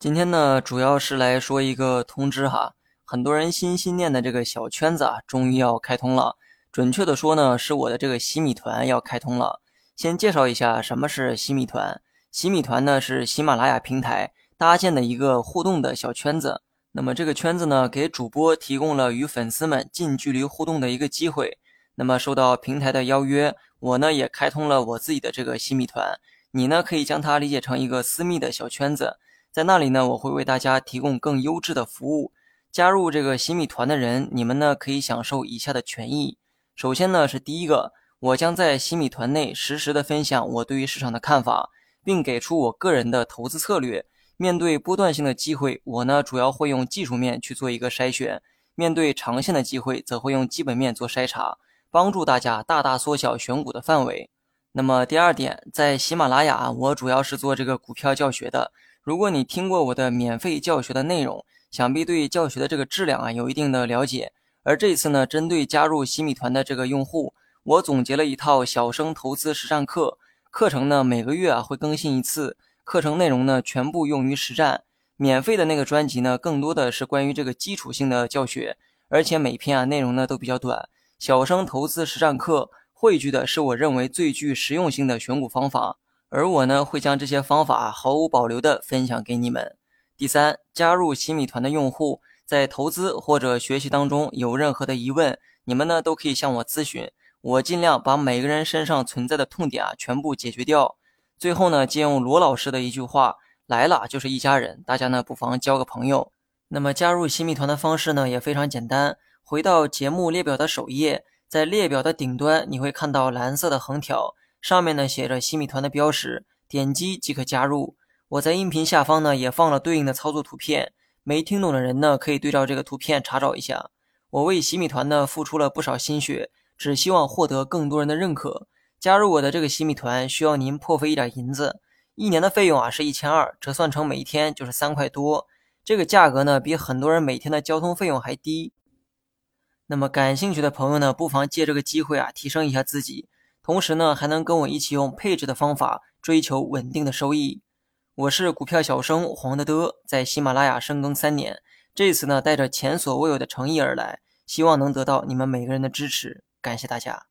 今天呢，主要是来说一个通知哈，很多人心心念的这个小圈子啊，终于要开通了。准确的说呢，是我的这个洗米团要开通了。先介绍一下什么是洗米团。洗米团呢是喜马拉雅平台搭建的一个互动的小圈子。那么这个圈子呢，给主播提供了与粉丝们近距离互动的一个机会。那么受到平台的邀约，我呢也开通了我自己的这个洗米团。你呢可以将它理解成一个私密的小圈子。在那里呢，我会为大家提供更优质的服务。加入这个洗米团的人，你们呢可以享受以下的权益。首先呢是第一个，我将在洗米团内实时的分享我对于市场的看法，并给出我个人的投资策略。面对波段性的机会，我呢主要会用技术面去做一个筛选；面对长线的机会，则会用基本面做筛查，帮助大家大大缩小选股的范围。那么第二点，在喜马拉雅，我主要是做这个股票教学的。如果你听过我的免费教学的内容，想必对教学的这个质量啊有一定的了解。而这次呢，针对加入洗米团的这个用户，我总结了一套小生投资实战课。课程呢每个月啊会更新一次，课程内容呢全部用于实战。免费的那个专辑呢，更多的是关于这个基础性的教学，而且每篇啊内容呢都比较短。小生投资实战课汇聚的是我认为最具实用性的选股方法。而我呢，会将这些方法毫无保留的分享给你们。第三，加入洗米团的用户，在投资或者学习当中有任何的疑问，你们呢都可以向我咨询，我尽量把每个人身上存在的痛点啊全部解决掉。最后呢，借用罗老师的一句话：来了就是一家人，大家呢不妨交个朋友。那么加入洗米团的方式呢也非常简单，回到节目列表的首页，在列表的顶端你会看到蓝色的横条。上面呢写着洗米团的标识，点击即可加入。我在音频下方呢也放了对应的操作图片，没听懂的人呢可以对照这个图片查找一下。我为洗米团呢付出了不少心血，只希望获得更多人的认可。加入我的这个洗米团需要您破费一点银子，一年的费用啊是一千二，折算成每天就是三块多。这个价格呢比很多人每天的交通费用还低。那么感兴趣的朋友呢，不妨借这个机会啊提升一下自己。同时呢，还能跟我一起用配置的方法追求稳定的收益。我是股票小生黄德德，在喜马拉雅深耕三年，这次呢带着前所未有的诚意而来，希望能得到你们每个人的支持，感谢大家。